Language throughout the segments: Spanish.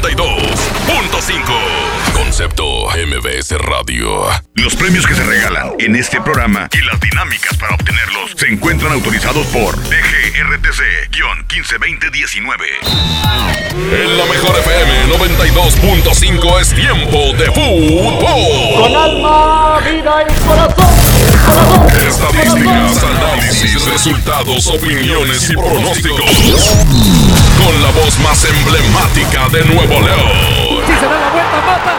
92.5. Concepto MBS Radio. Los premios que se regalan en este programa y las dinámicas para obtenerlos se encuentran autorizados por DGRTC-152019. En la mejor FM 92.5 es tiempo de fútbol. Con alma, vida y corazón. Estadísticas, análisis, resultados, opiniones y pronósticos. Con la voz más emblemática de Nuevo León. Si se da la vuelta, mata,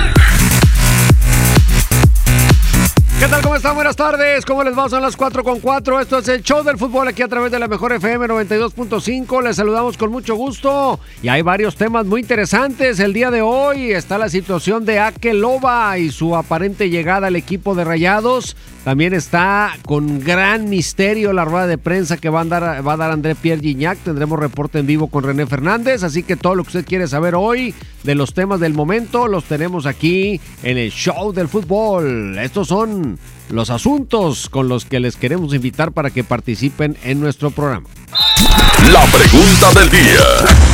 ¿Qué tal? ¿Cómo están? Buenas tardes. ¿Cómo les va? Son las 4 con 4. Esto es el show del fútbol aquí a través de la mejor FM 92.5. Les saludamos con mucho gusto. Y hay varios temas muy interesantes. El día de hoy está la situación de Akeloba y su aparente llegada al equipo de Rayados. También está con gran misterio la rueda de prensa que va a dar, va a dar André Pierre Gignac. Tendremos reporte en vivo con René Fernández. Así que todo lo que usted quiere saber hoy de los temas del momento los tenemos aquí en el show del fútbol. Estos son los asuntos con los que les queremos invitar para que participen en nuestro programa. La pregunta del día.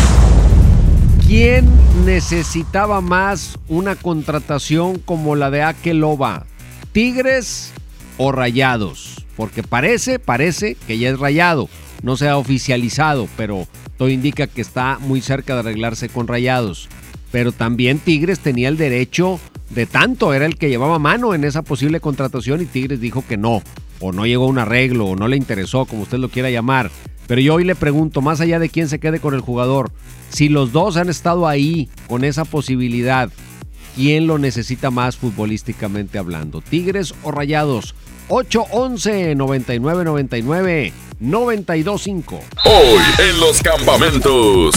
¿Quién necesitaba más una contratación como la de Akeloba? ¿Tigres o Rayados? Porque parece, parece que ya es Rayado. No se ha oficializado, pero todo indica que está muy cerca de arreglarse con Rayados. Pero también Tigres tenía el derecho de tanto, era el que llevaba mano en esa posible contratación y Tigres dijo que no, o no llegó a un arreglo, o no le interesó, como usted lo quiera llamar. Pero yo hoy le pregunto, más allá de quién se quede con el jugador, si los dos han estado ahí con esa posibilidad, ¿quién lo necesita más futbolísticamente hablando? ¿Tigres o Rayados? 811 9999 925. Hoy en los campamentos.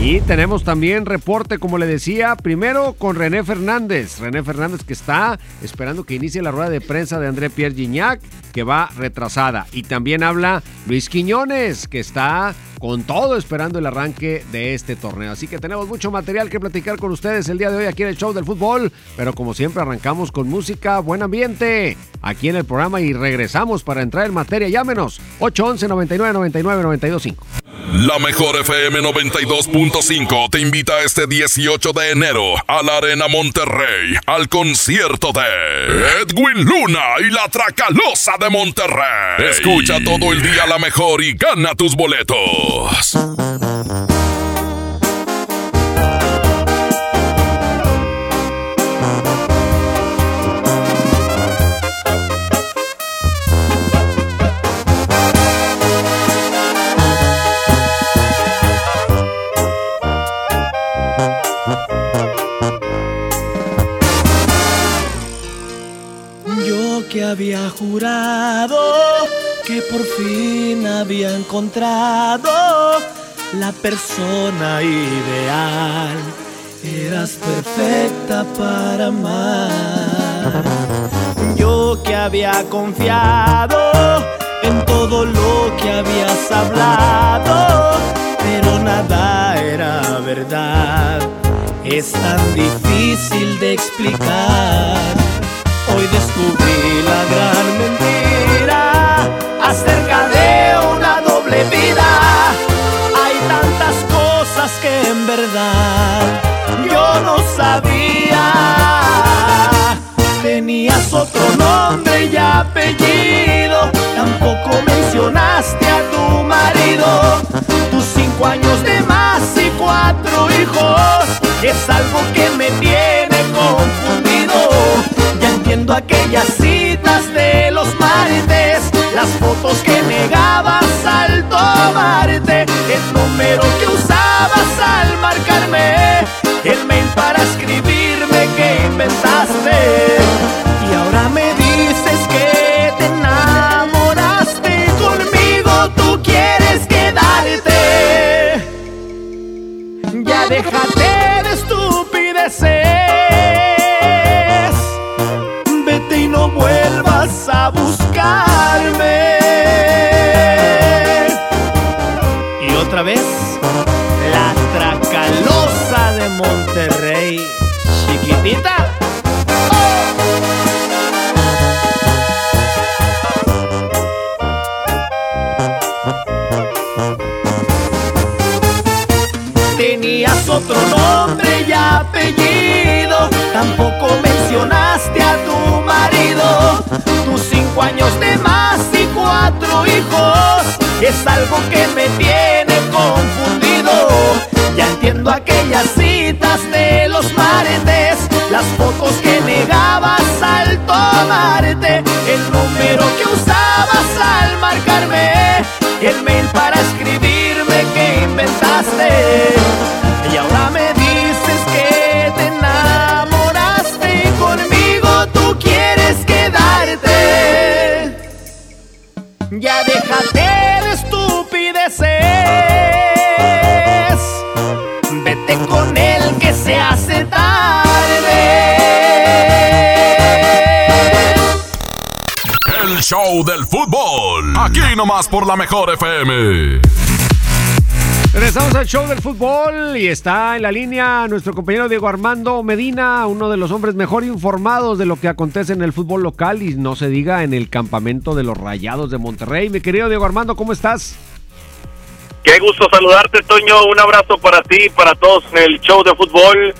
Y tenemos también reporte, como le decía, primero con René Fernández. René Fernández que está esperando que inicie la rueda de prensa de André Pierre Gignac, que va retrasada. Y también habla Luis Quiñones, que está con todo esperando el arranque de este torneo. Así que tenemos mucho material que platicar con ustedes el día de hoy aquí en el show del fútbol. Pero como siempre arrancamos con música, buen ambiente aquí en el programa y regresamos para entrar en materia. Llámenos 811 99 99 925. La mejor FM 92.5 te invita este 18 de enero a la Arena Monterrey al concierto de Edwin Luna y la Tracalosa de Monterrey. Escucha todo el día la mejor y gana tus boletos. Yo que había jurado que por fin había encontrado la persona ideal. Eras perfecta para amar. Yo que había confiado en todo lo que habías hablado, pero nada era verdad. Es tan difícil de explicar. Hoy descubrí la gran mentira acerca verdad yo no sabía. Tenías otro nombre y apellido, tampoco mencionaste a tu marido. Tus cinco años de más y cuatro hijos es algo que me tiene confundido. Ya entiendo aquellas citas de los martes, las fotos que negabas al tomarte, el número que usabas el mail para escribir. Nomás por la mejor FM. Regresamos al show del fútbol y está en la línea nuestro compañero Diego Armando Medina, uno de los hombres mejor informados de lo que acontece en el fútbol local y no se diga en el campamento de los Rayados de Monterrey. Mi querido Diego Armando, ¿cómo estás? Qué gusto saludarte, Toño. Un abrazo para ti y para todos en el show de fútbol.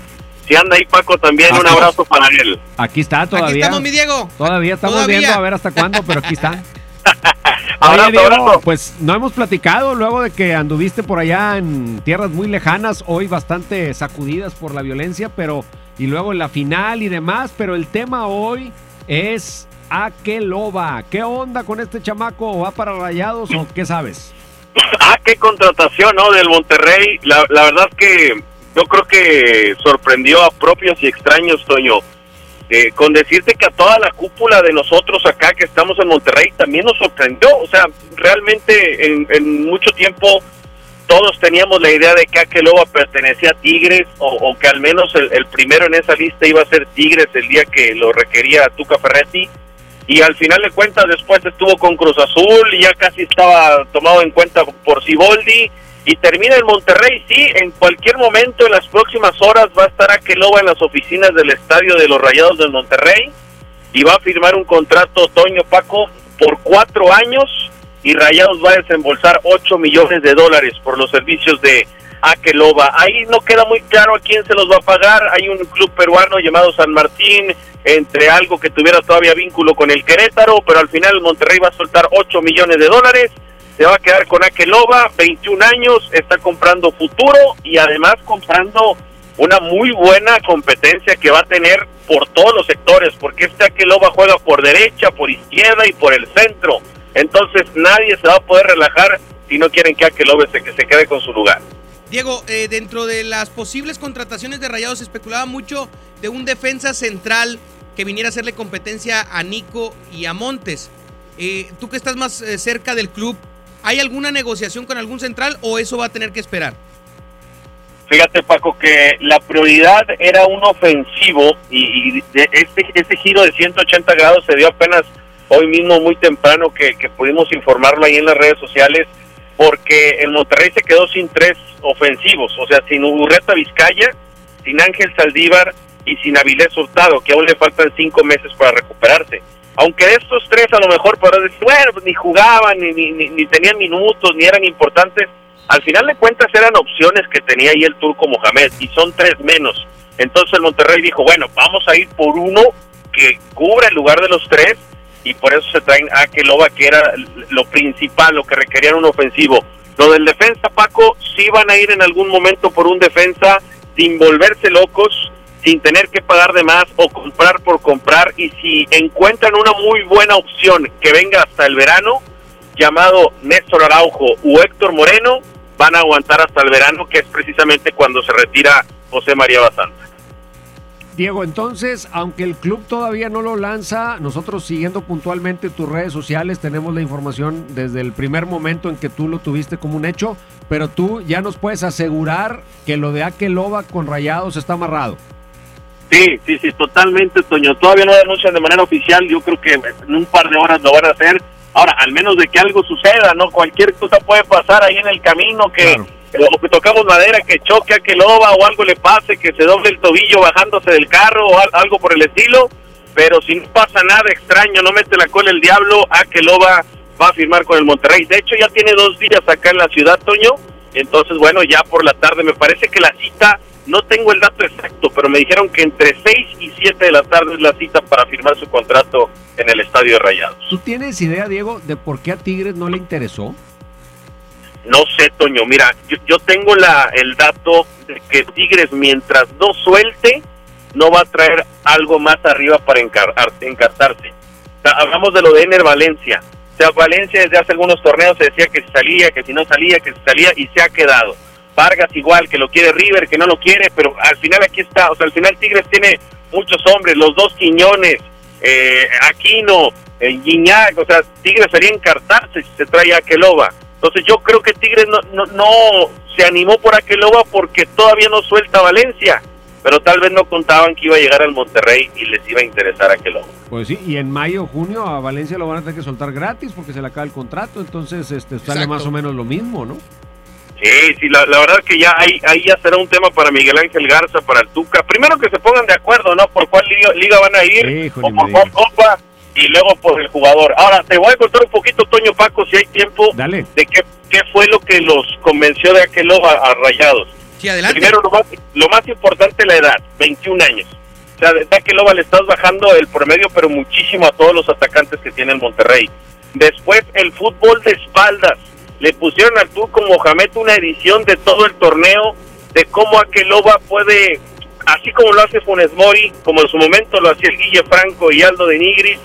Si anda ahí Paco también, un abrazo para él. Aquí está todavía. Aquí estamos, mi Diego. Todavía estamos Todavía. viendo a ver hasta cuándo, pero aquí está. Oye, Diego, pues no hemos platicado luego de que anduviste por allá en tierras muy lejanas, hoy bastante sacudidas por la violencia, pero y luego en la final y demás, pero el tema hoy es Akeloba. ¿Qué onda con este chamaco? ¿Va para Rayados o qué sabes? Ah, qué contratación, ¿no? Del Monterrey. La, la verdad que yo creo que sorprendió a propios y extraños, Toño. Eh, con decirte que a toda la cúpula de nosotros acá que estamos en Monterrey también nos sorprendió. O sea, realmente en, mucho tiempo todos teníamos la idea de que Akeloba pertenecía a Tigres o, o que al menos el, el primero en esa lista iba a ser Tigres el día que lo requería Tuca Ferretti y al final de cuentas después estuvo con Cruz Azul y ya casi estaba tomado en cuenta por Siboldi y termina en Monterrey, sí, en cualquier momento en las próximas horas va a estar Akeloba en las oficinas del estadio de los Rayados del Monterrey y va a firmar un contrato Toño Paco por cuatro años y Rayados va a desembolsar 8 millones de dólares por los servicios de Akeloba. Ahí no queda muy claro a quién se los va a pagar. Hay un club peruano llamado San Martín, entre algo que tuviera todavía vínculo con el Querétaro, pero al final Monterrey va a soltar 8 millones de dólares. Se va a quedar con Akeloba, 21 años, está comprando futuro y además comprando una muy buena competencia que va a tener por todos los sectores, porque este Akeloba juega por derecha, por izquierda y por el centro. Entonces nadie se va a poder relajar si no quieren que Akeloba se, se quede con su lugar. Diego, eh, dentro de las posibles contrataciones de Rayados se especulaba mucho de un defensa central que viniera a hacerle competencia a Nico y a Montes. Eh, tú que estás más eh, cerca del club, ¿hay alguna negociación con algún central o eso va a tener que esperar? Fíjate Paco que la prioridad era un ofensivo y, de este, este giro de 180 grados se dio apenas hoy mismo muy temprano que, que pudimos informarlo ahí en las redes sociales porque el Monterrey se quedó sin tres ofensivos, o sea, sin Urreta Vizcaya, sin Ángel Saldívar y sin Avilés Hurtado, que aún le faltan cinco meses para recuperarse. Aunque estos tres a lo mejor podrás decir, bueno, pues ni jugaban, ni, ni, ni- ni tenían minutos, ni eran importantes, al final de cuentas eran opciones que tenía ahí el turco Mohamed, y son tres menos. Entonces el Monterrey dijo, bueno, vamos a ir por uno que cubra el lugar de los tres, y por eso se traen a Keloba, que era lo principal, lo que requerían un ofensivo. Lo del defensa, Paco, sí van a ir en algún momento por un defensa sin volverse locos, sin tener que pagar de más o comprar por comprar. Y si encuentran una muy buena opción que venga hasta el verano, llamado Néstor Araujo o Héctor Moreno, van a aguantar hasta el verano, que es precisamente cuando se retira José María Basanta. Diego, entonces, aunque el club todavía no lo lanza, nosotros siguiendo puntualmente tus redes sociales tenemos la información desde el primer momento en que tú lo tuviste como un hecho, pero tú ya nos puedes asegurar que lo de Akeloba con Rayados está amarrado. Sí, sí, sí, totalmente, Toño. Todavía no denuncian de manera oficial, yo creo que en un par de horas lo van a hacer. Ahora, al menos de que algo suceda, ¿no? Cualquier cosa puede pasar ahí en el camino que... Claro. o que tocamos madera, que choque a que loba o algo le pase, que se doble el tobillo bajándose del carro o al- algo por el estilo. Pero si no pasa nada extraño, no mete la cola el diablo, a que loba va a firmar con el Monterrey. De hecho, ya tiene dos días acá en la ciudad, Toño. Entonces, bueno, ya por la tarde me parece que la cita, no tengo el dato exacto, pero me dijeron que entre 6 y 7 de la tarde es la cita para firmar su contrato en el Estadio de Rayados. ¿Tú tienes idea, Diego, de por qué a Tigres no le interesó? No sé, Toño, mira, yo, yo tengo la, el dato de que Tigres mientras no suelte, no va a traer algo más arriba para encar- ar- encartarse. O sea, hablamos de lo de Ener Valencia. O sea, Valencia desde hace algunos torneos se decía que si salía, que si no salía, que si salía y se ha quedado. Vargas igual, que lo quiere River, que no lo quiere, pero al final aquí está. O sea, al final Tigres tiene muchos hombres, los dos Quiñones, eh, Aquino, eh, Guiñac, o sea, Tigres sería encartarse si se trae a Aqueloba. Entonces yo creo que Tigres no, no, no se animó por Aqueloba porque todavía no suelta a Valencia, pero tal vez no contaban que iba a llegar al Monterrey y les iba a interesar Aqueloba. Pues sí, y en mayo, junio a Valencia lo van a tener que soltar gratis porque se le acaba el contrato, entonces este, sale Exacto. más o menos lo mismo, ¿no? Sí, sí, la, la verdad que ya ahí, ahí ya será un tema para Miguel Ángel Garza, para el Tuca. Primero que se pongan de acuerdo, ¿no? Por cuál liga, liga van a ir, o por cuál copa, y luego por el jugador. Ahora, te voy a contar un poquito, Toño Paco, si hay tiempo, Dale. de qué, qué fue lo que los convenció de aquel a, a Rayados. Sí, adelante. Primero, lo más, lo más importante, la edad, 21 años. O sea, de Aqueloba le estás bajando el promedio, pero muchísimo a todos los atacantes que tiene el Monterrey. Después, el fútbol de espaldas. Le pusieron al Turco Mohamed una edición de todo el torneo, de cómo Aqueloba puede, así como lo hace Funes Mori, como en su momento lo hacía el Guille Franco y Aldo de Nigris,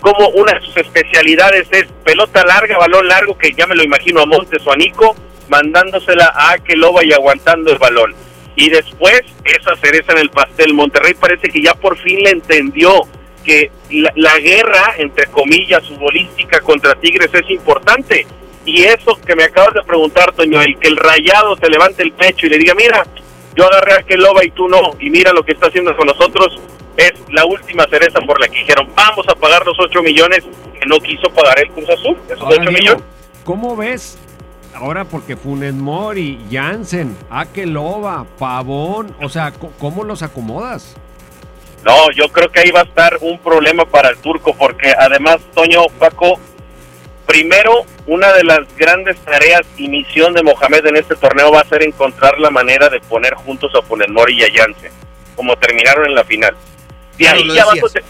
como una de sus especialidades es pelota larga, balón largo, que ya me lo imagino a Montes o a Nico, mandándosela a Aqueloba y aguantando el balón. Y después, esa cereza en el pastel. Monterrey parece que ya por fin le entendió que la, la guerra, entre comillas, futbolística contra Tigres es importante. Y eso que me acabas de preguntar, Toño, el que el rayado se levante el pecho y le diga, mira, yo agarré a Aqueloba y tú no, y mira lo que está haciendo con nosotros, es la última cereza por la que dijeron, vamos a pagar los 8 millones que no quiso pagar el Cruz Azul, esos Ahora, 8 Diego, millones. ¿Cómo ves? Ahora porque Funes Mori, Jansen, Akeloba, Pavón, o sea, ¿cómo los acomodas? No, yo creo que ahí va a estar un problema para el turco, porque además, Toño, Paco, primero, una de las grandes tareas y misión de Mohamed en este torneo va a ser encontrar la manera de poner juntos a Funes Mori y a como terminaron en la final. De Claro, ahí ya vas a,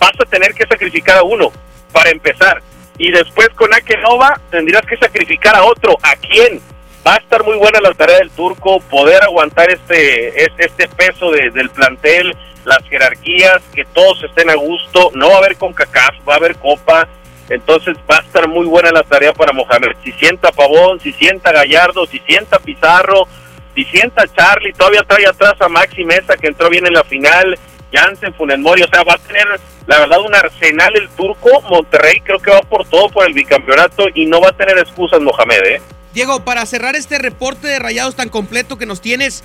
vas a tener que sacrificar a uno para empezar. Y después con Akenova tendrías que sacrificar a otro. ¿A quién? Va a estar muy buena la tarea del turco, poder aguantar este, es- este peso de- del plantel, las jerarquías, que todos estén a gusto. No va a haber CONCACAF, va a haber Copa. Entonces va a estar muy buena la tarea para Mohamed. Si sienta Pavón, si sienta Gallardo, si sienta Pizarro, si sienta Charlie, todavía trae atrás a Maxi Mesa que entró bien en la final, Jansen, Funes Mori, o sea, va a tener la verdad un arsenal el turco, Monterrey creo que va por todo por el bicampeonato y no va a tener excusas Mohamed, ¿eh? Diego, para cerrar este reporte de rayados tan completo que nos tienes,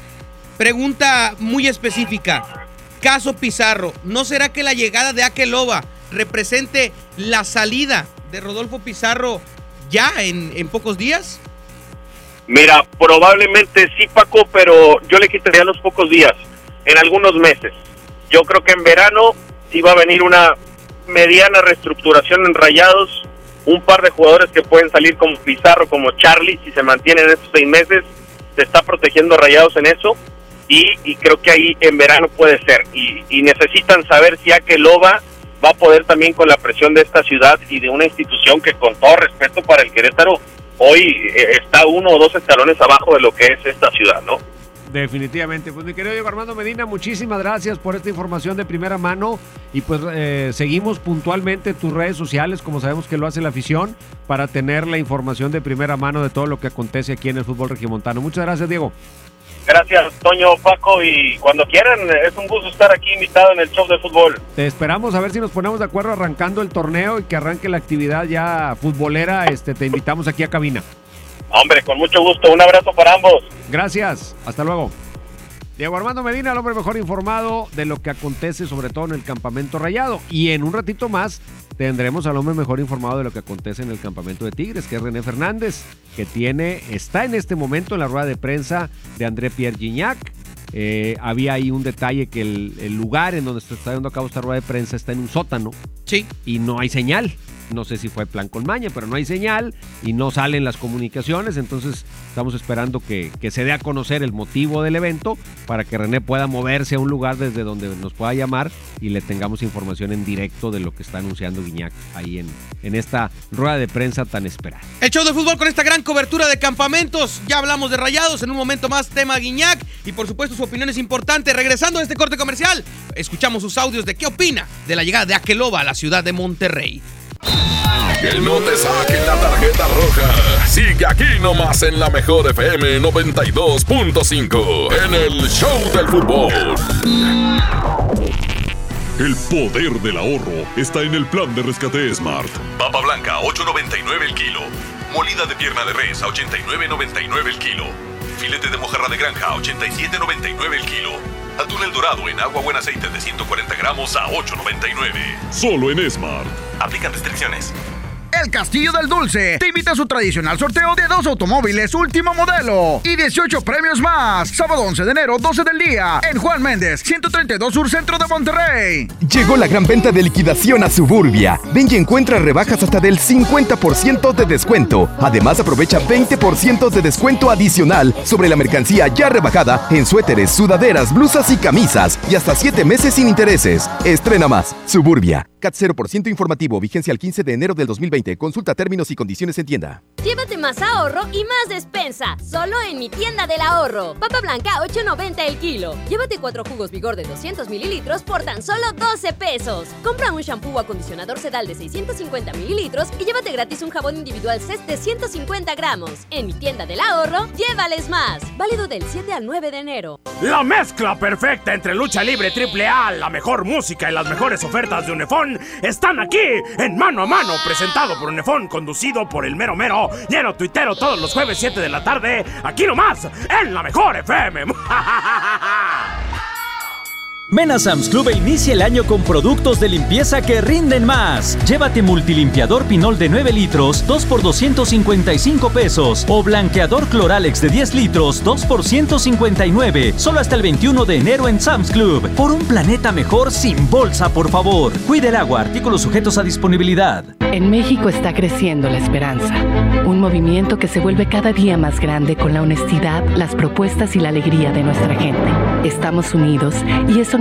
pregunta muy específica. Caso Pizarro, ¿no será que la llegada de Akeloba represente la salida de Rodolfo Pizarro ya en, en pocos días? Mira, probablemente sí, Paco, pero yo le quitaría los pocos días, en algunos meses. Yo creo que en verano sí va a venir una mediana reestructuración en Rayados, un par de jugadores que pueden salir como Pizarro, como Charlie, si se mantienen estos seis meses, se está protegiendo Rayados en eso, y, y creo que ahí en verano puede ser. Y, y necesitan saber si Akeloba va a poder también con la presión de esta ciudad y de una institución que con todo respeto para el Querétaro, hoy eh, está uno o dos escalones abajo de lo que es esta ciudad, ¿no? Definitivamente. Pues mi querido Diego Armando Medina, muchísimas gracias por esta información de primera mano y pues eh, seguimos puntualmente tus redes sociales como sabemos que lo hace la afición para tener la información de primera mano de todo lo que acontece aquí en el fútbol regiomontano. Muchas gracias Diego. Gracias, Toño, Paco, y cuando quieran, es un gusto estar aquí invitado en el show de fútbol. Te esperamos a ver si nos ponemos de acuerdo arrancando el torneo y que arranque la actividad ya futbolera. Este, te invitamos aquí a cabina. Hombre, con mucho gusto. Un abrazo para ambos. Gracias. Hasta luego. Diego Armando Medina, el hombre mejor informado de lo que acontece, sobre todo en el campamento rayado. Y en un ratito más tendremos al hombre mejor informado de lo que acontece en el campamento de Tigres, que es René Fernández, que tiene, está en este momento en la rueda de prensa de André Pierre Gignac. Eh, había ahí un detalle que el, el, lugar en donde se está dando a cabo esta rueda de prensa está en un sótano. Sí. Y no hay señal. No sé si fue plan con maña, pero no hay señal y no salen las comunicaciones. Entonces estamos esperando que, se dé a conocer el motivo del evento para que René pueda moverse a un lugar desde donde nos pueda llamar y le tengamos información en directo de lo que está anunciando Guiñac ahí en, en esta rueda de prensa tan esperada. El show de fútbol con esta gran cobertura de campamentos. Ya hablamos de rayados. En un momento más, tema Guiñac. Y por supuesto, su opinión es importante. Regresando a este corte comercial, escuchamos sus audios de qué opina de la llegada de Aqueloba a la ciudad de Monterrey. Que no te saquen la tarjeta roja. Sigue aquí nomás en la mejor FM 92.5 en el Show del Fútbol. El poder del ahorro está en el plan de rescate Smart. Papa blanca, 8.99 el kilo. Molida de pierna de res, a 89.99 el kilo. Filete de mojarra de granja, a 87.99 el kilo. Atún el dorado en agua buen aceite de 140 gramos a 8.99. Solo en Smart. Aplican restricciones. El Castillo del Dulce te invita a su tradicional sorteo de dos automóviles último modelo y 18 premios más. Sábado 11 de enero, 12 del día, en Juan Méndez, 132 Sur Centro de Monterrey. Llegó la gran venta de liquidación a Suburbia. Ven y encuentra rebajas hasta del 50% de descuento. Además, aprovecha 20% de descuento adicional sobre la mercancía ya rebajada en suéteres, sudaderas, blusas y camisas y hasta 7 meses sin intereses. Estrena más. Suburbia. CAT 0% informativo, vigencia al 15 de enero del 2020. Consulta términos y condiciones en tienda. Llévate más ahorro y más despensa, solo en mi tienda del ahorro. Papa blanca 8.90 el kilo. Llévate cuatro jugos vigor de 200 mililitros por tan solo 12 pesos. Compra un shampoo o acondicionador sedal de 650 mililitros y llévate gratis un jabón individual CES de 150 gramos. En mi tienda del ahorro, llévales más. Válido del 7 al 9 de enero. La mezcla perfecta entre lucha libre triple A, la mejor música y las mejores ofertas de Unefón están aquí en Mano a Mano, presentado por Unefón, conducido por el mero mero, lleno tuitero todos los jueves 7 de la tarde, aquí nomás, en la mejor FM. Ven a Sam's Club e inicia el año con productos de limpieza que rinden más. Llévate multilimpiador Pinol de 9 litros, 2 por 255 pesos. O blanqueador Cloralex de 10 litros, 2 por 159. Solo hasta el 21 de enero en Sam's Club. Por un planeta mejor sin bolsa, por favor. Cuide el agua, artículos sujetos a disponibilidad. En México está creciendo la esperanza. Un movimiento que se vuelve cada día más grande con la honestidad, las propuestas y la alegría de nuestra gente. Estamos unidos y eso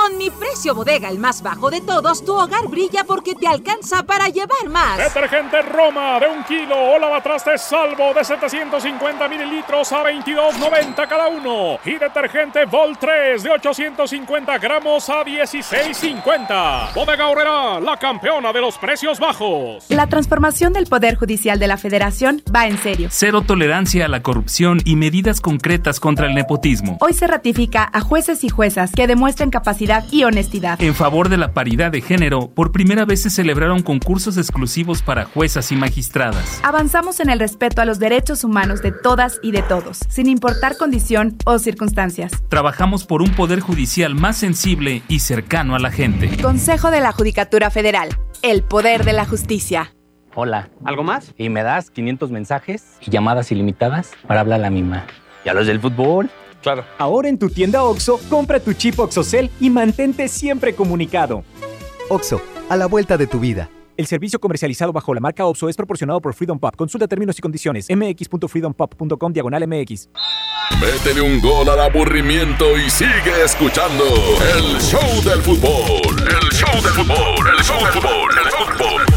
Con mi precio bodega, el más bajo de todos, tu hogar brilla porque te alcanza para llevar más. Detergente Roma de un kilo o lavatrastes salvo de 750 mililitros a 22.90 cada uno. Y detergente Vol 3 de 850 gramos a 16.50. Bodega Horrera, la campeona de los precios bajos. La transformación del Poder Judicial de la Federación va en serio. Cero tolerancia a la corrupción y medidas concretas contra el nepotismo. Hoy se ratifica a jueces y juezas que demuestren capacidad y honestidad honestidad. En favor de la paridad de género, por primera vez se celebraron concursos exclusivos para juezas y magistradas. Avanzamos en el respeto a los derechos humanos de todas y de todos, sin importar condición o circunstancias. Trabajamos por un poder judicial más sensible y cercano a la gente. Consejo de la Judicatura Federal. El poder de la justicia. Hola. ¿Algo más? Y me das 500 mensajes y llamadas ilimitadas para hablar a la misma. ¿Y a los del fútbol? Claro. Ahora en tu tienda OXO, compra tu chip OXOCEL y mantente siempre comunicado. OXO, a la vuelta de tu vida. El servicio comercializado bajo la marca OPSO es proporcionado por Freedom Pop. Consulta términos y condiciones. mx.freedompop.com diagonal mx. Métele un gol al aburrimiento y sigue escuchando el show del fútbol. El show del fútbol. El show del fútbol. El fútbol.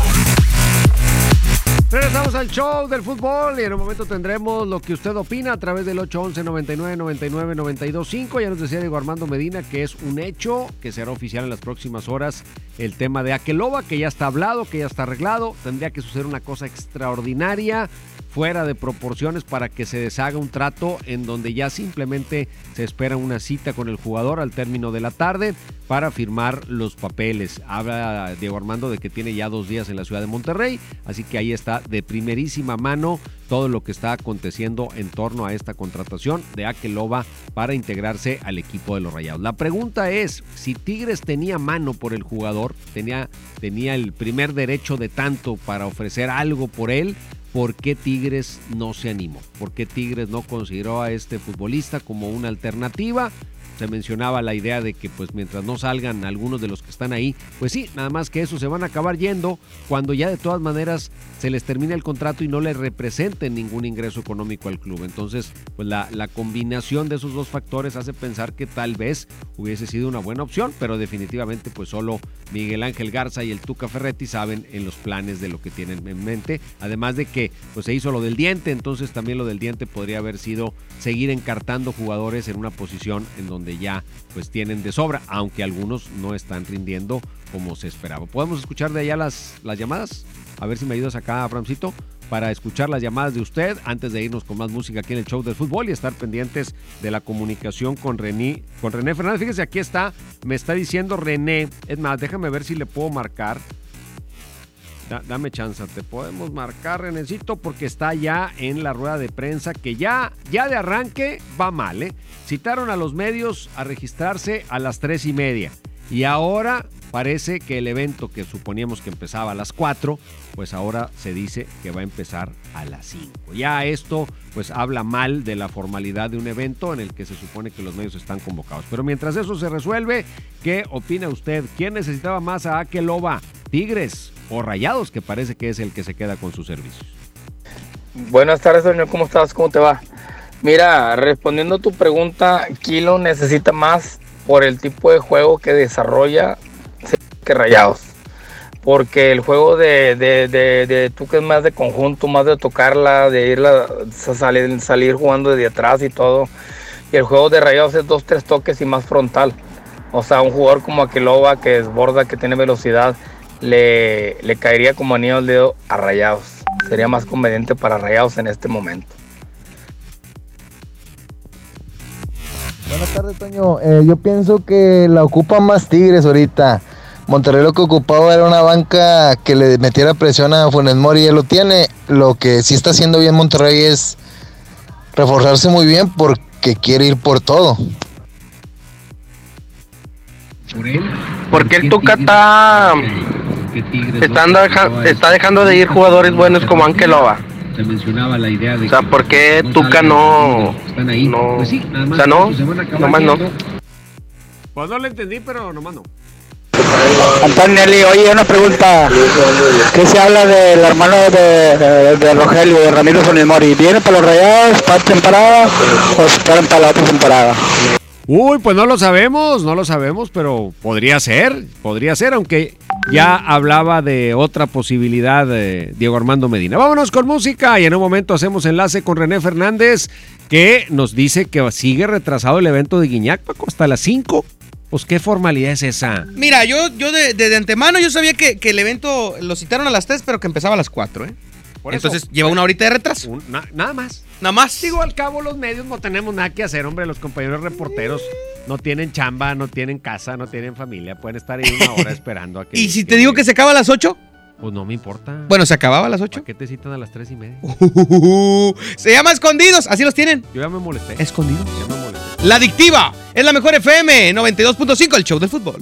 Regresamos al show del fútbol y en un momento tendremos lo que usted opina a través del 811 99 99 925. Ya nos decía Diego Armando Medina que es un hecho que será oficial en las próximas horas el tema de Aqueloba, que ya está hablado, que ya está arreglado. Tendría que suceder una cosa extraordinaria fuera de proporciones para que se deshaga un trato en donde ya simplemente se espera una cita con el jugador al término de la tarde para firmar los papeles. Habla Diego Armando de que tiene ya dos días en la ciudad de Monterrey, así que ahí está de primerísima mano todo lo que está aconteciendo en torno a esta contratación de Akeloba para integrarse al equipo de los Rayados. La pregunta es, si Tigres tenía mano por el jugador, tenía, tenía el primer derecho de tanto para ofrecer algo por él, ¿por qué Tigres no se animó? ¿Por qué Tigres no consideró a este futbolista como una alternativa? Se mencionaba la idea de que pues mientras no salgan algunos de los que están ahí, pues sí, nada más que eso se van a acabar yendo cuando ya de todas maneras se les termine el contrato y no les representen ningún ingreso económico al club. Entonces, pues la, la combinación de esos dos factores hace pensar que tal vez hubiese sido una buena opción, pero definitivamente pues solo Miguel Ángel Garza y el Tuca Ferretti saben en los planes de lo que tienen en mente. Además de que pues se hizo lo del diente, entonces también lo del diente podría haber sido seguir encartando jugadores en una posición en donde ya pues tienen de sobra, aunque algunos no están rindiendo como se esperaba. ¿Podemos escuchar de allá las, las llamadas? A ver si me ayudas acá, Framcito, para escuchar las llamadas de usted antes de irnos con más música aquí en el show del fútbol y estar pendientes de la comunicación con René, con René Fernández. Fíjese, aquí está, me está diciendo René. Es más, déjame ver si le puedo marcar. Da- dame chance, te podemos marcar, Renecito, porque está ya en la rueda de prensa que ya, ya de arranque va mal, ¿eh? Citaron a los medios a registrarse a las tres y media. Y ahora parece que el evento que suponíamos que empezaba a las 4, pues ahora se dice que va a empezar a las 5. Ya esto pues habla mal de la formalidad de un evento en el que se supone que los medios están convocados. Pero mientras eso se resuelve, ¿qué opina usted? ¿Quién necesitaba más a Akeloba? ¿Tigres o Rayados? Que parece que es el que se queda con sus servicios. Buenas tardes, señor. ¿Cómo estás? ¿Cómo te va? Mira, respondiendo a tu pregunta, Kilo necesita más por el tipo de juego que desarrolla que Rayados. Porque el juego de, de, de, tú que es más de conjunto, más de tocarla, de irla, salir, salir jugando desde atrás y todo. Y el juego de Rayados es dos, tres toques y más frontal. O sea, un jugador como Aqueloba que desborda, que tiene velocidad, le, le caería como anillo al dedo a Rayados. Sería más conveniente para Rayados en este momento. Buenas tardes, Toño. Eh, yo pienso que la ocupa más Tigres ahorita. Monterrey lo que ocupaba era una banca que le metiera presión a Funes Mori y él lo tiene. Lo que sí está haciendo bien Monterrey es reforzarse muy bien porque quiere ir por todo. Porque el Tuca está, están deja- está dejando de ir jugadores buenos como Ankeloba. Se mencionaba la idea de O sea, ¿por qué Tuca no, no, o sea, no, nomás no? Pues no lo entendí, pero nomás no. Antonelli, oye, una pregunta. ¿Qué se habla del hermano de, de, de Rogelio, de Ramiro Funes Mori? ¿Viene para los rayados, para temporada o se esperan para la otra temporada? Uy, pues no lo sabemos, no lo sabemos, pero podría ser, podría ser, aunque ya hablaba de otra posibilidad de Diego Armando Medina. Vámonos con música y en un momento hacemos enlace con René Fernández, que nos dice que sigue retrasado el evento de Guiñac, Paco, hasta las 5. Pues qué formalidad es esa. Mira, yo, yo de, de- de antemano yo sabía que, que el evento lo citaron a las 3, pero que empezaba a las 4, ¿eh? Por eso. Entonces lleva una horita de retraso. Un- na- nada más. Nada más. Digo, al cabo los medios no tenemos nada que hacer, hombre. Los compañeros reporteros no tienen chamba, no tienen casa, no tienen familia. Pueden estar ahí una hora esperando a que... ¿Y si te digo que se acaba a las 8? Pues no me importa. Bueno, se acababa a las 8. ¿Para qué te citan a las tres y media? Se llama Escondidos, así los tienen. Yo ya me molesté. Escondidos. Ya me molesté. La Adictiva es la mejor FM 92.5, el show del fútbol.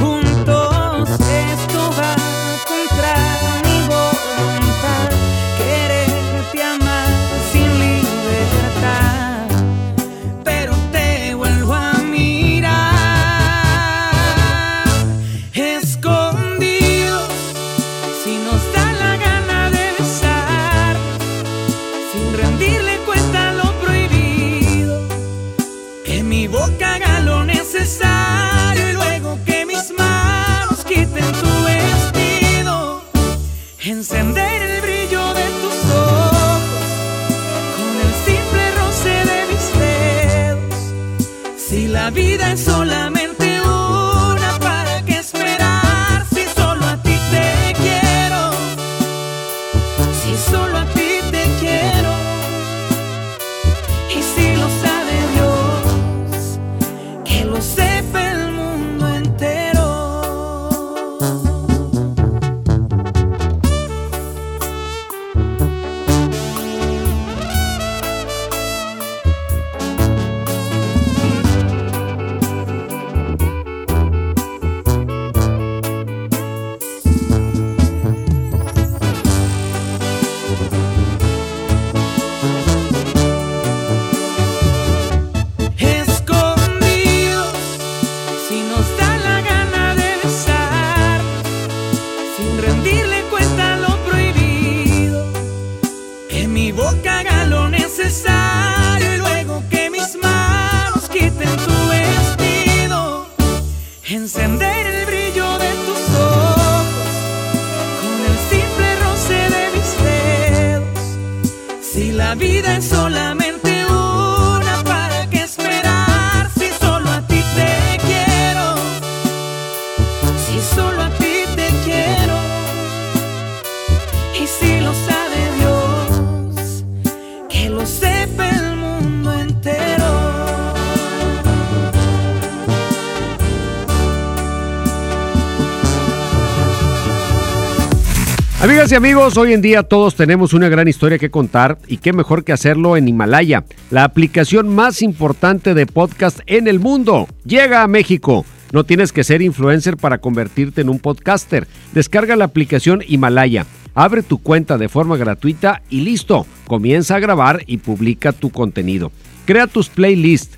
Amigos, hoy en día todos tenemos una gran historia que contar y qué mejor que hacerlo en Himalaya, la aplicación más importante de podcast en el mundo. Llega a México. No tienes que ser influencer para convertirte en un podcaster. Descarga la aplicación Himalaya. Abre tu cuenta de forma gratuita y listo. Comienza a grabar y publica tu contenido. Crea tus playlists.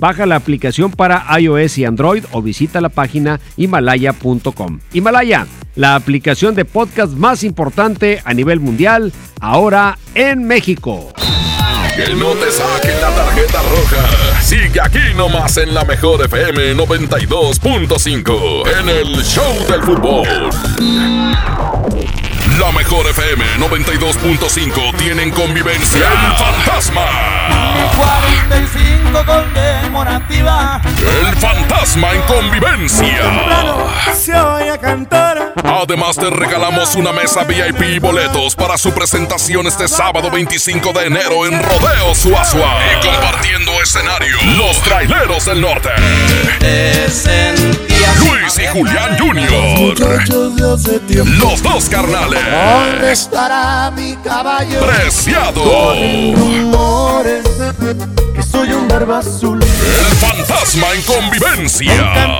Baja la aplicación para iOS y Android o visita la página himalaya.com. Himalaya, la aplicación de podcast más importante a nivel mundial, ahora en México. Que no te saquen la tarjeta roja. Sigue aquí nomás en la mejor FM 92.5 en el Show del Fútbol. La mejor FM 92.5 tienen convivencia El Fantasma. 45 conmemorativa. El Fantasma en convivencia. Se oye cantar. Además te regalamos una mesa VIP y boletos para su presentación este sábado 25 de enero en Rodeo Suazua. Y compartiendo escenario, los traileros del norte. Luis y Julián Jr. Los dos carnales. ¿Dónde estará mi caballo? Preciado. Rumores que soy un barba azul. El fantasma en convivencia.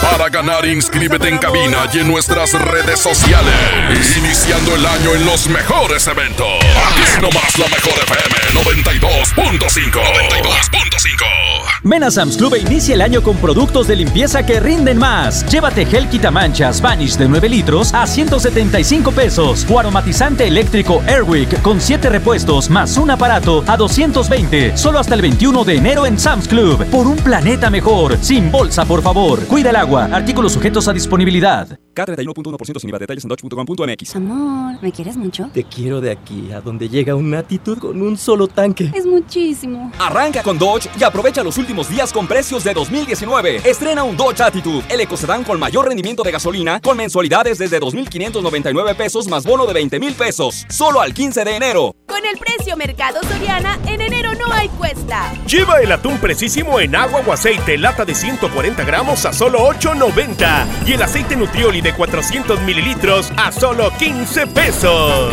Para ganar, inscríbete en cabina y en nuestras redes sociales. Iniciando el año en los mejores eventos. Aquí nomás la mejor FM 92.5. 92.5. Ven a Sam's Club e inicia el año con productos de limpieza que rinden más. Llévate gel quitamanchas Vanish de 9 litros a 175 pesos o aromatizante eléctrico Airwick con 7 repuestos más un aparato a 220. Solo hasta el 21 de enero en Sam's Club. Por un planeta mejor. Sin bolsa, por favor. Cuida el agua. Artículos sujetos a disponibilidad. K31.1% sin IVA. Detalles en dodge.com.mx. Amor, ¿me quieres mucho? Te quiero de aquí a donde llega una actitud con un solo tanque. Es muchísimo. Arranca con Dodge y aprovecha los últimos días con precios de 2019. Estrena un Dodge Attitude, el ecocedán con mayor rendimiento de gasolina, con mensualidades desde 2.599 pesos más bono de 20 mil pesos. Solo al 15 de enero. Con el precio Mercado Soriana, en enero no hay cuesta. Lleva el atún precisísimo en agua o aceite, lata de 140 gramos a solo 8.90. Y el aceite Nutrioli de 400 mililitros a solo 15 pesos.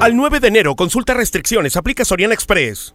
Al 9 de enero, consulta restricciones, aplica Soriana Express.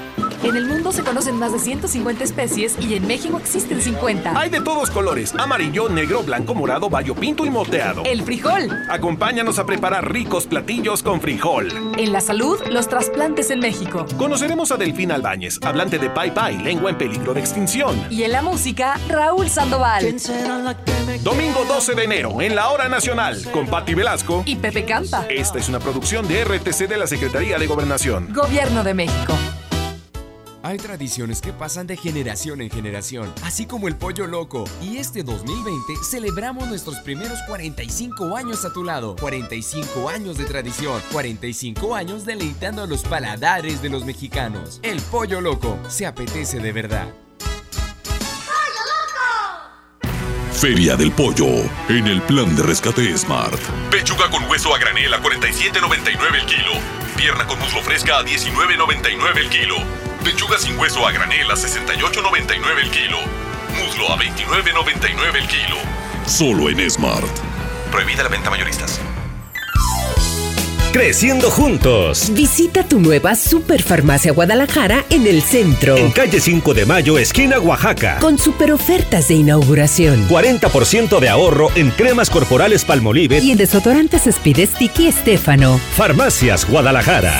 En el mundo se conocen más de 150 especies y en México existen 50. Hay de todos colores: amarillo, negro, blanco, morado, bayo pinto y moteado. El frijol. Acompáñanos a preparar ricos platillos con frijol. En la salud, los trasplantes en México. Conoceremos a Delfín Albáñez, hablante de Pai Pai, lengua en peligro de extinción. Y en la música, Raúl Sandoval. Domingo 12 de enero, en la Hora Nacional, con Patti Velasco y Pepe Campa. Esta es una producción de RTC de la Secretaría de Gobernación. Gobierno de México. Hay tradiciones que pasan de generación en generación, así como el pollo loco. Y este 2020 celebramos nuestros primeros 45 años a tu lado. 45 años de tradición, 45 años deleitando a los paladares de los mexicanos. El pollo loco se apetece de verdad. Feria del Pollo, en el plan de rescate Smart. Pechuga con hueso a granel a 47.99 el kilo. Pierna con muslo fresca a 19.99 el kilo. Pechuga sin hueso a granel a 68.99 el kilo. Muslo a 29.99 el kilo. Solo en Smart. Prohibida la venta mayoristas. Creciendo juntos. Visita tu nueva Superfarmacia Guadalajara en el centro. En calle 5 de Mayo, esquina Oaxaca. Con super ofertas de inauguración. 40% de ahorro en cremas corporales Palmolive y en desodorantes Speed Sticky Estefano. Farmacias Guadalajara.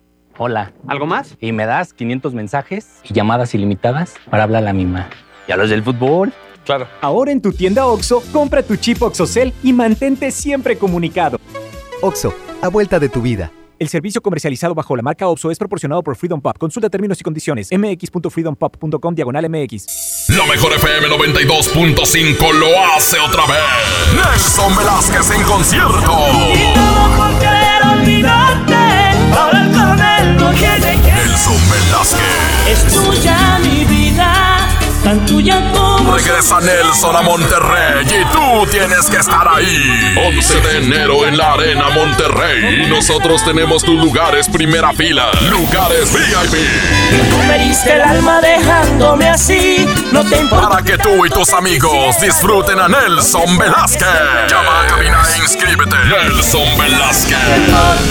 Hola. ¿Algo más? Y me das 500 mensajes y llamadas ilimitadas para hablar a la misma. ¿Y a los del fútbol? Claro. Ahora en tu tienda OXO, compra tu chip OXOCEL y mantente siempre comunicado. OXO, a vuelta de tu vida. El servicio comercializado bajo la marca OPSO es proporcionado por Freedom Pop. Consulta términos y condiciones. mx.freedompop.com diagonal mx. La mejor FM 92.5 lo hace otra vez. Nelson Velázquez en concierto. Y todo tiene que. Nelson Velázquez. Es tuya mi vida. Tan tuya como. Regresa Nelson a Monterrey y tú tienes que estar ahí. 11 de enero en la Arena Monterrey. Y nosotros tenemos tus lugares primera fila. Lugares VIP. Tú me diste el alma dejándome así. No te importa. Para que tú y tus amigos disfruten a Nelson Velázquez. Llama a cabina e inscríbete. Nelson Velázquez.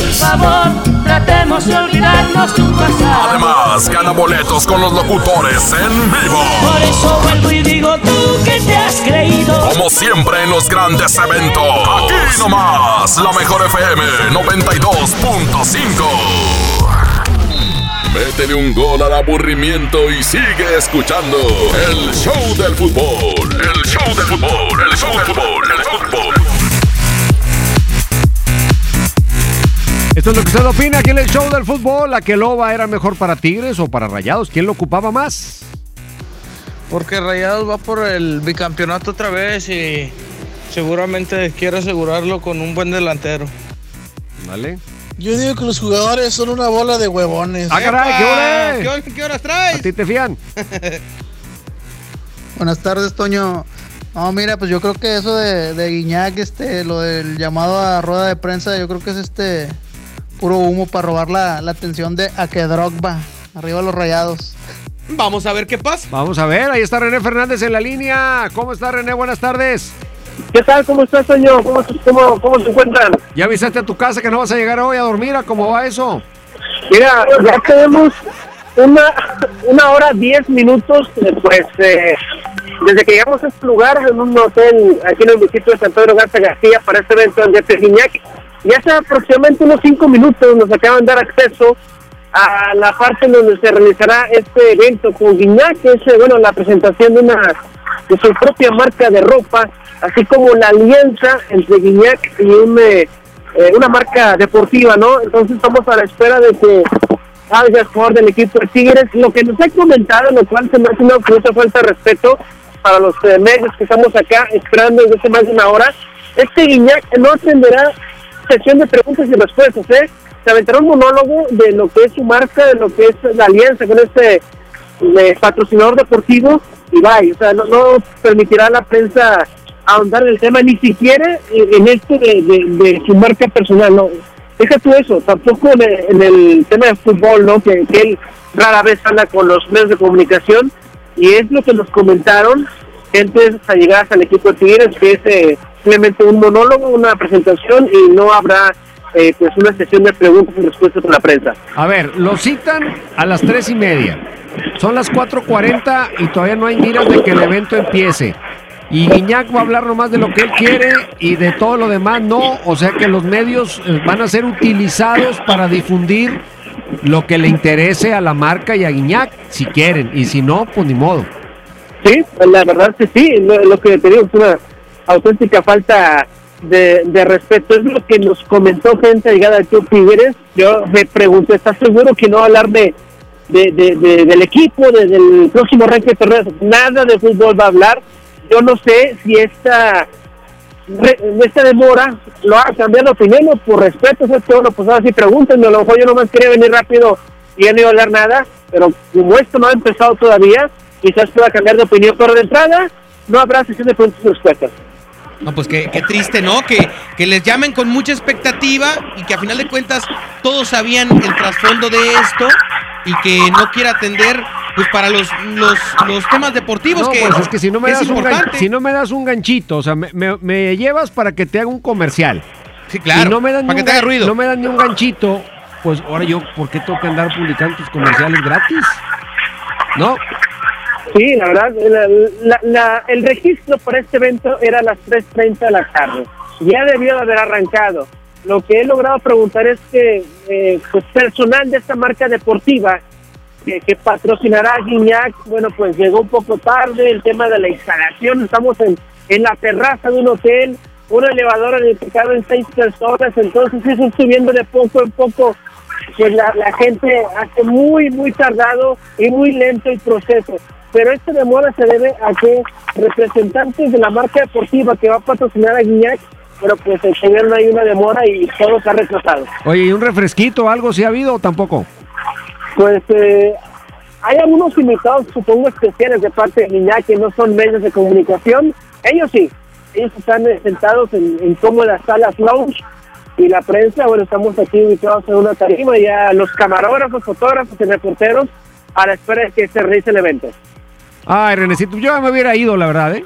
Por favor, tratemos de olvidarnos de un pasado. Además, gana boletos con los locutores en vivo. Por eso vuelvo y digo tú que te has creído. Como siempre en los grandes eventos. Aquí nomás, la mejor FM 92.5. Métele un gol al aburrimiento y sigue escuchando el show del fútbol. El show del fútbol, el show del fútbol, el fútbol. Esto es lo que usted opina aquí en el show del fútbol. ¿La que loba era mejor para Tigres o para Rayados? ¿Quién lo ocupaba más? Porque Rayados va por el bicampeonato otra vez y seguramente quiere asegurarlo con un buen delantero. ¿Vale? Yo digo que los jugadores son una bola de huevones. ¡Ah, caray! ¿Qué hora ¿Qué, hor- qué horas traes? ¿A ti te fían? Buenas tardes, Toño. No, mira, pues yo creo que eso de, de Guiñac, este, lo del llamado a rueda de prensa, yo creo que es este puro humo para robar la, la atención de Akedrogba. Arriba los rayados. Vamos a ver qué pasa. Vamos a ver, ahí está René Fernández en la línea. ¿Cómo está René? Buenas tardes. ¿Qué tal? ¿Cómo estás, Toño? ¿Cómo, cómo, cómo se encuentran? ¿Ya avisaste a tu casa que no vas a llegar hoy a dormir? ¿A ¿Cómo va eso? Mira, ya tenemos una, una hora diez minutos, eh, pues, eh, desde que llegamos a este lugar, en un hotel aquí en el municipio de San Pedro Garza García, para este evento de Guiñac, y hace aproximadamente unos cinco minutos nos acaban de dar acceso a la parte donde se realizará este evento con Guiñac, que es, eh, bueno, la presentación de una de su propia marca de ropa, así como la alianza entre Guiñac y un, eh, eh, una marca deportiva, ¿no? Entonces estamos a la espera de que salga el jugador del equipo de Tigres. Lo que nos ha comentado, lo cual se me hace una absoluta falta de respeto para los eh, medios que estamos acá esperando desde hace más de una hora, es que Guiñac no tendrá sesión de preguntas y respuestas, ¿eh? Se aventará un monólogo de lo que es su marca, de lo que es la alianza con este eh, patrocinador deportivo y vaya, o sea, no, permitirá a la prensa ahondar en el tema, ni siquiera en esto de, su marca personal, no. Deja tú eso, tampoco en el, tema de fútbol, ¿no? Que, él rara vez habla con los medios de comunicación y es lo que nos comentaron gente allegadas al equipo de Tigres, que es eh, simplemente un monólogo, una presentación y no habrá eh, pues una sesión de preguntas y respuestas con la prensa. A ver, lo citan a las tres y media. Son las 4.40 y todavía no hay miras de que el evento empiece. Y Guiñac va a hablar nomás de lo que él quiere y de todo lo demás no. O sea que los medios eh, van a ser utilizados para difundir lo que le interese a la marca y a Guiñac, si quieren. Y si no, pues ni modo. Sí, la verdad que sí, lo, lo que te digo es una auténtica falta de, respeto. Es lo que nos comentó gente llegada al Club Tigres. Yo me pregunté, ¿estás seguro que no va a hablar de, de, de- de- del equipo, de- del próximo arranque de torneos? Nada de fútbol va a hablar. Yo no sé si esta, esta demora lo ha cambiado de opinión o por respeto. Es que bueno, pues ahora sí pregúntenme. A lo mejor yo nomás quería venir rápido y ya no iba a hablar nada. Pero como esto no ha empezado todavía, quizás pueda cambiar de opinión. Pero de entrada, no habrá sesión de preguntas y respuestas. No, pues qué, qué triste, ¿no? Que, que les llamen con mucha expectativa y que a final de cuentas todos sabían el trasfondo de esto y que no quiera atender pues para los, los, los temas deportivos No, que, pues es que si no me, das un, gan- importante. si no me das un ganchito, o sea, me, me- me llevas para que te haga un comercial. Sí, claro, Y no me dan para que te haga ruido. No me dan ni un ganchito, pues ahora yo, ¿por qué tengo que andar publicando tus comerciales gratis? ¿No? Sí, la verdad, la- el registro para este evento era a las 3.30 de la tarde. Ya debió de haber arrancado. Lo que he logrado preguntar es que eh, pues, personal de esta marca deportiva que, patrocinará a Guiñac, bueno, pues llegó un poco tarde, el tema de la instalación, estamos en, en la terraza de un hotel, un elevador en seis personas, entonces eso estoy viendo de poco en poco que la, la gente hace muy, muy tardado y muy lento el proceso. Pero esta demora se debe a que representantes de la marca deportiva que va a patrocinar a Guiñac, pero pues no hay una demora y todo se ha retrasado. Oye, ¿y un refresquito o algo si ha habido o tampoco? Pues eh, hay algunos invitados, supongo, especiales de parte de Guiñac que no son medios de comunicación. Ellos sí, ellos están sentados en, en cómodas salas lounge y la prensa, bueno, estamos aquí ubicados en una tarima, ya los camarógrafos, fotógrafos y reporteros a la espera de que se realice el evento. Ay, Renecito, yo ya me hubiera ido, la verdad, ¿eh?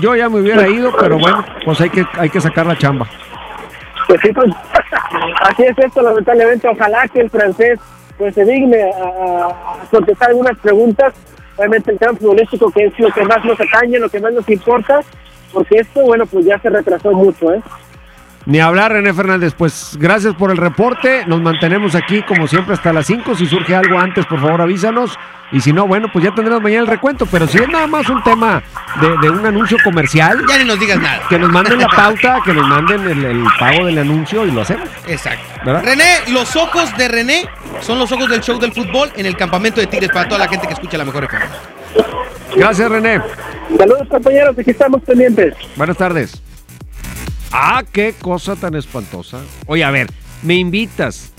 Yo ya me hubiera ido, pero bueno, pues hay que, hay que sacar la chamba. Pues sí, pues, así es esto, lamentablemente. Ojalá que el francés pues se digne a, contestar algunas preguntas obviamente el tema futbolístico que es lo que más nos atañe, lo que más nos importa, porque esto, bueno, pues ya se retrasó mucho, ¿eh? Ni hablar, René Fernández. Pues gracias por el reporte. Nos mantenemos aquí como siempre hasta las 5. Si surge algo antes, por favor avísanos. Y si no, bueno, pues ya tendremos mañana el recuento. Pero si es nada más un tema de, de un anuncio comercial. Ya ni nos digas nada. Que nos manden la pauta, que nos manden el, el pago del anuncio y lo hacemos. Exacto. ¿Verdad? René, los ojos de René son los ojos del show del fútbol en el campamento de Tigres para toda la gente que escucha la mejor FM. Gracias, René. Saludos, compañeros, aquí estamos pendientes. Buenas tardes. Ah, qué cosa tan espantosa. Oye, a ver, me invitas,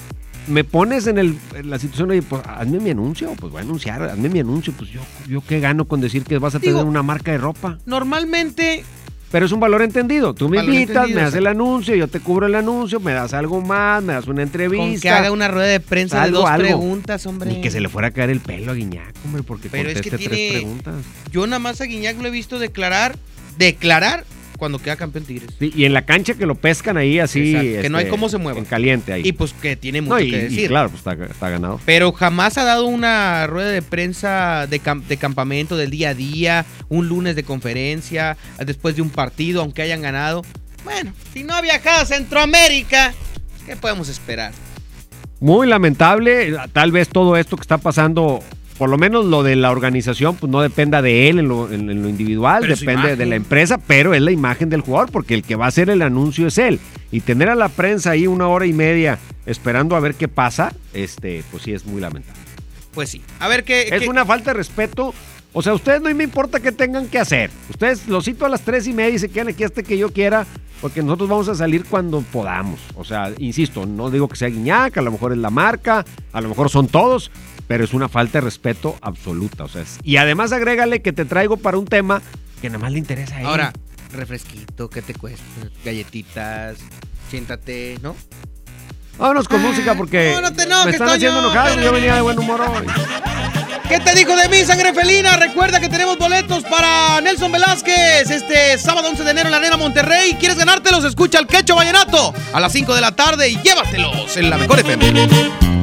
me pones en, el, en la situación, oye, pues hazme mi anuncio, pues voy a anunciar, hazme mi anuncio, pues yo, yo qué gano con decir que vas a tener una marca de ropa. Normalmente, Pero es un valor entendido. Tú me Valor invitas, me das el anuncio, yo te cubro el anuncio, me das algo más, me das una entrevista. con que haga una rueda de prensa Algo, de dos algo. preguntas, hombre. Ni que se le fuera a caer el pelo a Guiñac, hombre, porque Pero es que conteste tres preguntas. Yo nada más a Guiñac lo he visto declarar, declarar cuando queda campeón Tigres. Sí, y en la cancha que lo pescan ahí así. Exacto, que no hay este, cómo se mueva. En caliente ahí. Y pues que tiene mucho No, y, que y decir. claro, pues está, está ganado. Pero jamás ha dado una rueda de prensa de, de campamento del día a día, un lunes de conferencia, después de un partido, aunque hayan ganado. Bueno, si no ha viajado a Centroamérica, ¿qué podemos esperar? Muy lamentable, tal vez todo esto que está pasando, por lo menos lo de la organización, pues no dependa de él en lo, en- en lo individual, Pero depende de la empresa, pero es la imagen del jugador, porque el que va a hacer el anuncio es él. Y tener a la prensa ahí una hora y media esperando a ver qué pasa, este, pues sí es muy lamentable. Pues sí. A ver qué. Es qué- una falta de respeto. O sea, ustedes no me importa qué tengan que hacer. Ustedes los cito a las tres y media y se quedan aquí hasta que yo quiera, porque nosotros vamos a salir cuando podamos. O sea, insisto, no digo que sea Guiñac, a lo mejor es la marca, a lo mejor son todos, pero es una falta de respeto absoluta. O sea, es- y además agrégale que te traigo para un tema que nada más le interesa a él. Ahora, refresquito, ¿qué te cuesta? Galletitas, siéntate, ¿no? vámonos con música porque no, no te me enojes, están haciendo enojar. Yo venía de buen humor hoy. ¿Qué te dijo de mí, sangre felina? Recuerda que tenemos boletos para Nelson Velázquez este sábado 11 de enero en la Arena Monterrey. ¿Quieres ganártelos? Escucha el Quecho Vallenato a las 5 de la tarde y llévatelos en la mejor FM.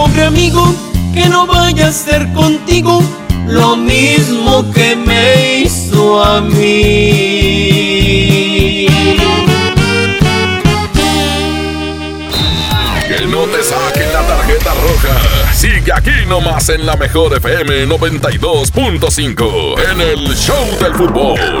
pobre amigo, que no vaya a ser contigo lo mismo que me hizo a mí. Que no te saquen la tarjeta roja. Sigue aquí nomás en la mejor FM 92.5 en el Show del Fútbol.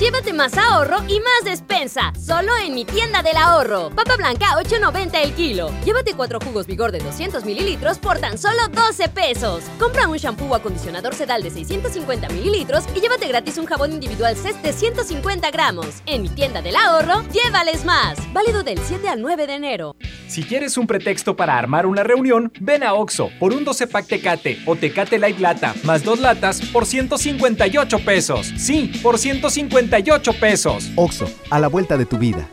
Llévate más ahorro y más despensa, solo en mi tienda del ahorro. Papa blanca 8.90 el kilo. Llévate cuatro jugos vigor de 200 mililitros por tan solo 12 pesos. Compra un shampoo o acondicionador sedal de 650 mililitros y llévate gratis un jabón individual CES de 150 gramos. En mi tienda del ahorro, llévales más. Válido del 7 al 9 de enero. Si quieres un pretexto para armar una reunión, ven a Oxo por un 12 pack Tecate o Tecate Light Lata más dos latas por 158 pesos. Sí, por 158 pesos. Oxo, a la vuelta de tu vida.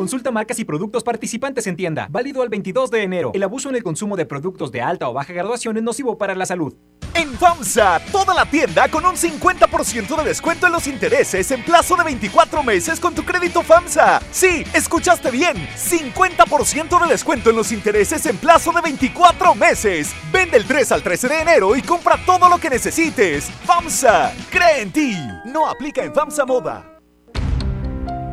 Consulta marcas y productos participantes en tienda. Válido al 22 de enero. El abuso en el consumo de productos de alta o baja graduación es nocivo para la salud. En FAMSA, toda la tienda con un 50% de descuento en los intereses en plazo de 24 meses con tu crédito FAMSA. Sí, escuchaste bien, 50% de descuento en los intereses en plazo de 24 meses. Vende el 3 al 13 de enero y compra todo lo que necesites. FAMSA, cree en ti. No aplica en FAMSA Moda.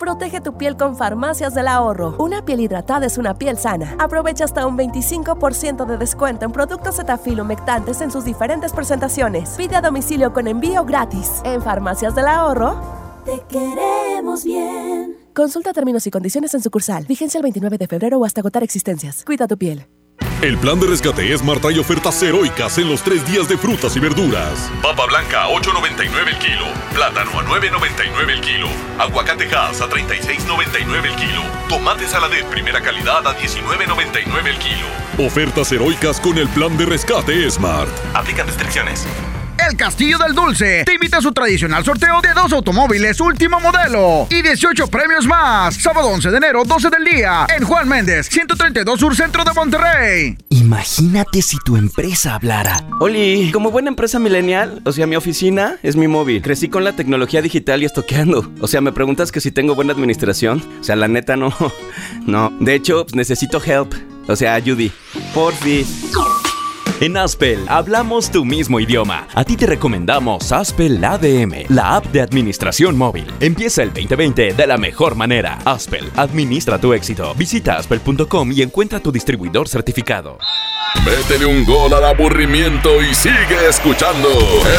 Protege tu piel con Farmacias del Ahorro. Una piel hidratada es una piel sana. Aprovecha hasta un 25% de descuento en productos Cetaphil humectantes en sus diferentes presentaciones. Pide a domicilio con envío gratis. En Farmacias del Ahorro. Te queremos bien. Consulta términos y condiciones en sucursal. Vigencia el 29 de febrero o hasta agotar existencias. Cuida tu piel. El plan de rescate Smart trae ofertas heroicas en los tres días de frutas y verduras. Papa blanca a 8.99 el kilo. Plátano a 9.99 el kilo. Aguacate Hass a 36.99 el kilo. Tomate saladet primera calidad a 19.99 el kilo. Ofertas heroicas con el plan de rescate Smart. Aplican restricciones. El Castillo del Dulce te invita a su tradicional sorteo de dos automóviles último modelo y 18 premios más. Sábado 11 de enero, 12 del día, en Juan Méndez, 132 Sur Centro de Monterrey. Imagínate si tu empresa hablara. Oli, como buena empresa millennial, o sea, mi oficina es mi móvil. Crecí con la tecnología digital y estoqueando. O sea, me preguntas que si tengo buena administración. O sea, la neta no. No. De hecho, pues, necesito help. O sea, Judy. Porfis. En Aspel hablamos tu mismo idioma. A ti te recomendamos Aspel ADM, la app de administración móvil. Empieza el 2020 de la mejor manera. Aspel, administra tu éxito. Visita aspel.com y encuentra tu distribuidor certificado. Métele un gol al aburrimiento y sigue escuchando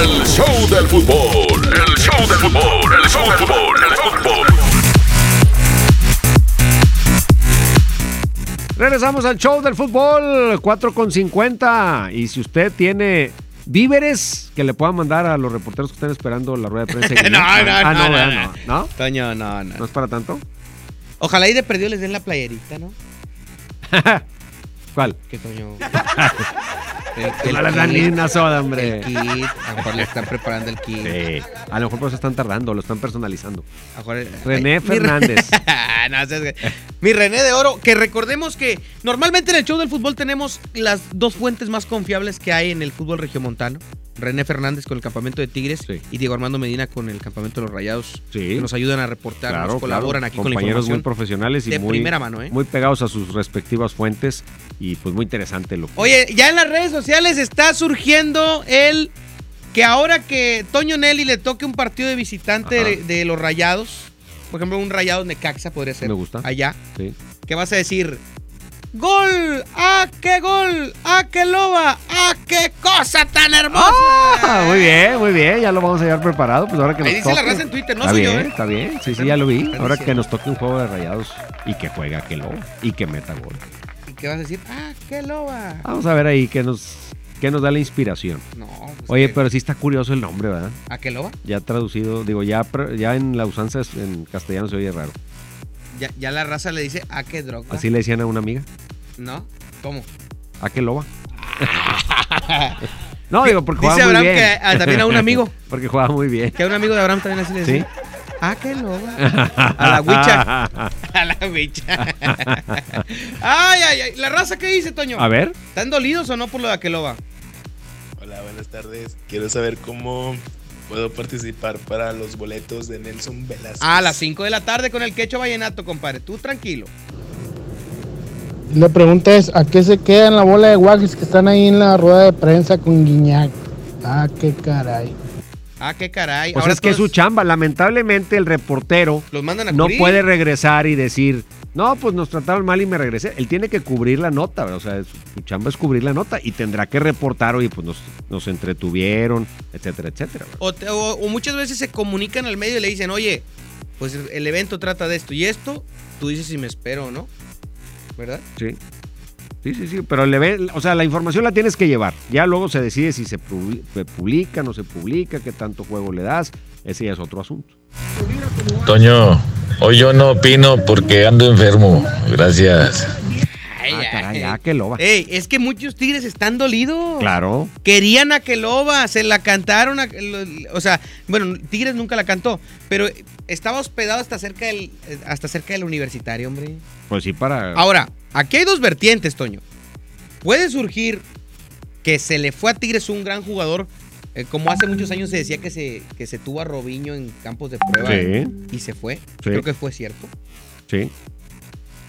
el show del fútbol. El show del fútbol, el show del fútbol, el fútbol. Regresamos al show del fútbol, 4 con 50. Y si usted tiene víveres que le puedan mandar a los reporteros que están esperando la rueda de prensa. No, no, Ah, no, no, no. ¿No? Toño, no, no. ¿No es para tanto? Ojalá y de perdido les den la playerita, ¿no? ¿Cuál? Que Toño. Que no les dan ni una soda, hombre. El kit. A lo mejor le están preparando el kit. Sí. A lo mejor por eso están tardando, lo están personalizando. René Ay, mi Fernández. No, güey. Mi René de Oro, que recordemos que normalmente en el show del fútbol tenemos las dos fuentes más confiables que hay en el fútbol regiomontano. René Fernández con el campamento de Tigres y Diego Armando Medina con el campamento de los Rayados. Que nos ayudan a reportar, Claro, nos colaboran claro. aquí con la Compañeros información. muy profesionales y de muy, primera mano, ¿eh? muy pegados a sus respectivas fuentes y pues muy interesante lo que Oye, ya en las redes sociales está surgiendo el que ahora que Toño Nelly le toque un partido de visitante de los Rayados, por ejemplo, un Rayados Necaxa podría ser. Me gusta. Allá. Sí. ¿Qué vas a decir? ¡Gol! ¡Ah, qué gol! ¡Ah, qué loba! ¡Ah, qué cosa tan hermosa! Ah, muy bien, muy bien, ya lo vamos a llevar preparado. Pues ahora que Ahí nos dice la raza en Twitter, no está soy bien, yo, ¿eh? Está bien, sí, sí, ya lo vi. Ahora que nos toque un juego de rayados y que juega que lo y que meta gol. ¿Y qué vas a decir? ¡Ah, qué loba! Vamos a ver ahí qué nos, qué nos da la inspiración. No, pues Oye, que- pero sí está curioso el nombre, ¿verdad? ¿A qué loba? Ya traducido, digo, ya, ya en la usanza en castellano se oye raro. Ya, ya la raza le dice, ¿a qué droga? Así le decían a una amiga. ¿No? ¿Cómo? ¿A qué loba? No, digo, porque Dice jugaba muy Abraham bien. que a- también a un amigo. porque jugaba muy bien. Que a un amigo de Abraham también así le decía. ¿Sí? Ah, qué loba. A la huicha. A la huicha. Ay, ay, ay. ¿La raza qué dice, Toño? A ver. ¿Están dolidos o no por lo de Aqueloba? Hola, buenas tardes. Quiero saber cómo puedo participar para los boletos de Nelson Velázquez. A las 5 de la tarde con el quecho vallenato, compadre. Tú tranquilo. La pregunta es, ¿a qué se quedan la bola de guajes que están ahí en la rueda de prensa con Guiñac? Ah, qué caray. Ah, qué caray. Pues Ahora es que es su chamba. Lamentablemente el reportero los mandan a no puede regresar y decir, no, pues nos trataron mal y me regresé. Él tiene que cubrir la nota, o sea, su chamba es cubrir la nota y tendrá que reportar, oye, pues nos, nos entretuvieron, etcétera, etcétera. O, te- o- o muchas veces se comunican al medio y le dicen, oye, pues el evento trata de esto y esto. Tú dices si me espero o no. ¿Verdad? Sí. Sí, sí, sí, pero le ve, o sea, la información la tienes que llevar. Ya luego se decide si se publica, no se publica, qué tanto juego le das. Ese ya es otro asunto. Toño, hoy yo no opino porque ando enfermo. Gracias. Ay, Ah, caray, ay. ah, loba. Ey, es que muchos tigres están dolidos. Claro. Querían a Keloba, se la cantaron. a- o sea, bueno, Tigres nunca la cantó, pero estaba hospedado hasta cerca del, hasta cerca del universitario, hombre. Pues sí, para. Ahora, aquí hay dos vertientes, Toño. Puede surgir que se le fue a Tigres un gran jugador, eh, como hace muchos años se decía que se, que se tuvo a Robinho en campos de prueba Sí. y se fue. Sí. Creo que fue cierto. Sí.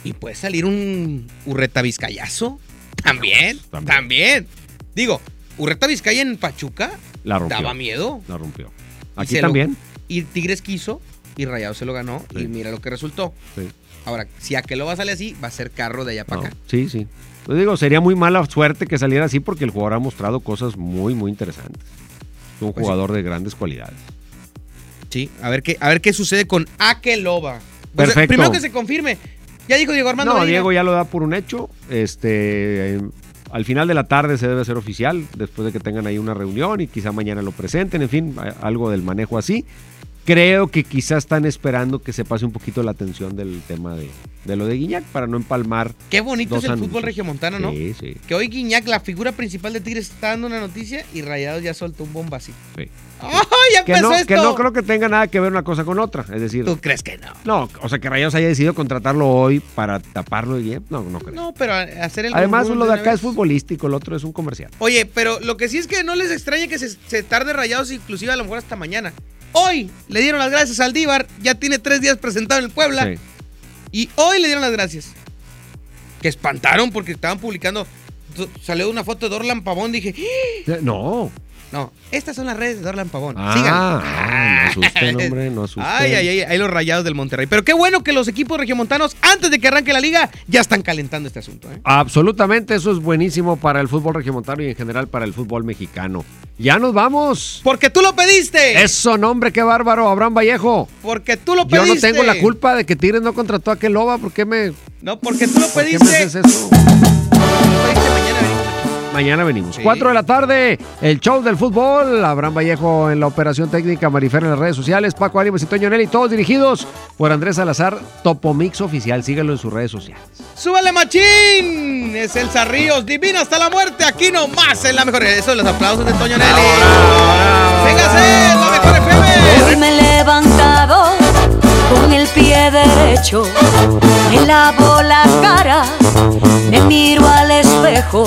Y puede salir un Urreta Vizcayazo. También, también. Digo, Urreta Vizcaya en Pachuca La rompió. daba miedo. La rompió. Y Aquí lo- también. y Tigres quiso y Rayado se lo ganó y mira lo que resultó. Sí. Ahora, si Aqueloba sale así, va a ser carro de allá para No, acá. sí, sí. Pues digo, sería muy mala suerte que saliera así porque el jugador ha mostrado cosas muy, muy interesantes. Es un Pues sí. jugador de grandes cualidades. Sí, a ver qué, a ver qué sucede con Aqueloba. Pues, primero que se confirme. Ya dijo Diego Armando. No, Medina. Diego ya lo da por un hecho. Este, eh, al final de la tarde se debe hacer oficial, después de que tengan ahí una reunión y quizá mañana lo presenten, en fin, algo del manejo así. Creo que quizá están esperando que se pase un poquito la atención del tema de, de lo de Guiñac para no empalmar. Qué bonito es el anuncios. fútbol regiomontano, ¿no? Sí, sí. Que hoy Guiñac, la figura principal de Tigres, está dando una noticia y Rayados ya soltó un bomba así. sí. ¡Ay, ya Que empezó no, esto! que no creo que tenga nada que ver una cosa con otra. Es decir, ¿Tú crees que no? no, o sea, que Rayados haya decidido contratarlo hoy para taparlo y no, no creo. No, pero hacer el Además, lo de acá vez. es futbolístico, el otro es un comercial. Oye, pero lo que sí es que no les extraña que se, se tarde rayados, inclusive a lo mejor hasta mañana. Hoy le dieron las gracias al Díbar, ya tiene tres días presentado en el Puebla. Sí. Y hoy le dieron las gracias. Que espantaron porque estaban publicando. Salió una foto de Dorlan Pavón. Dije, ¡Ah! No. No, estas son las redes de Dorlan Pavón. Ah, Síganlo. ah, no asusten, hombre, no asusten. Ay, ay, ay, ahí los rayados del Monterrey. Pero qué bueno que los equipos regiomontanos, antes de que arranque la liga, ya están calentando este asunto. ¿eh? Absolutamente, eso es buenísimo para el fútbol regiomontano y en general para el fútbol mexicano. Ya nos vamos. Porque tú lo pediste. Eso, nombre, qué bárbaro, Abraham Vallejo. Porque tú lo Yo pediste. no tengo la culpa de que Tigres no contrató a aquel loba, ¿por qué me, No, porque tú lo por qué me pediste. haces eso? Mañana venimos. 4 de la tarde, el show del fútbol. Abraham Vallejo en la operación técnica, Marifer en las redes sociales, Paco Ánimas y Toño Nelly, todos dirigidos por Andrés Salazar, Topomix Oficial. Síguelo en sus redes sociales. ¡Súbale, machín! Es el Zarríos, divina hasta la muerte, aquí nomás en la mejor. Eso, los aplausos de Toño Nelly. ¡Véngase, la mejor FM! Hoy me he levantado con el pie derecho, me lavo la cara, me miro al espejo.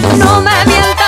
No me mientas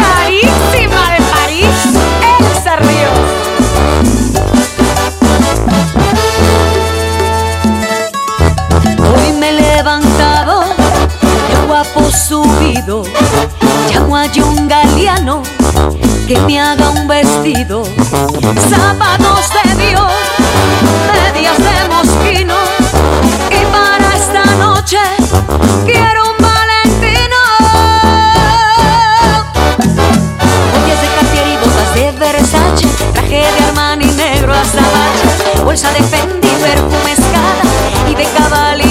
y un galeano que me haga un vestido, zapatos de Dios, medias de mosquino. Y para esta noche quiero un valentino. Botellas de Cartier y botas de Versace, traje de Armani negro hasta bache, bolsa de Fendi, perfume escala y de Cavalli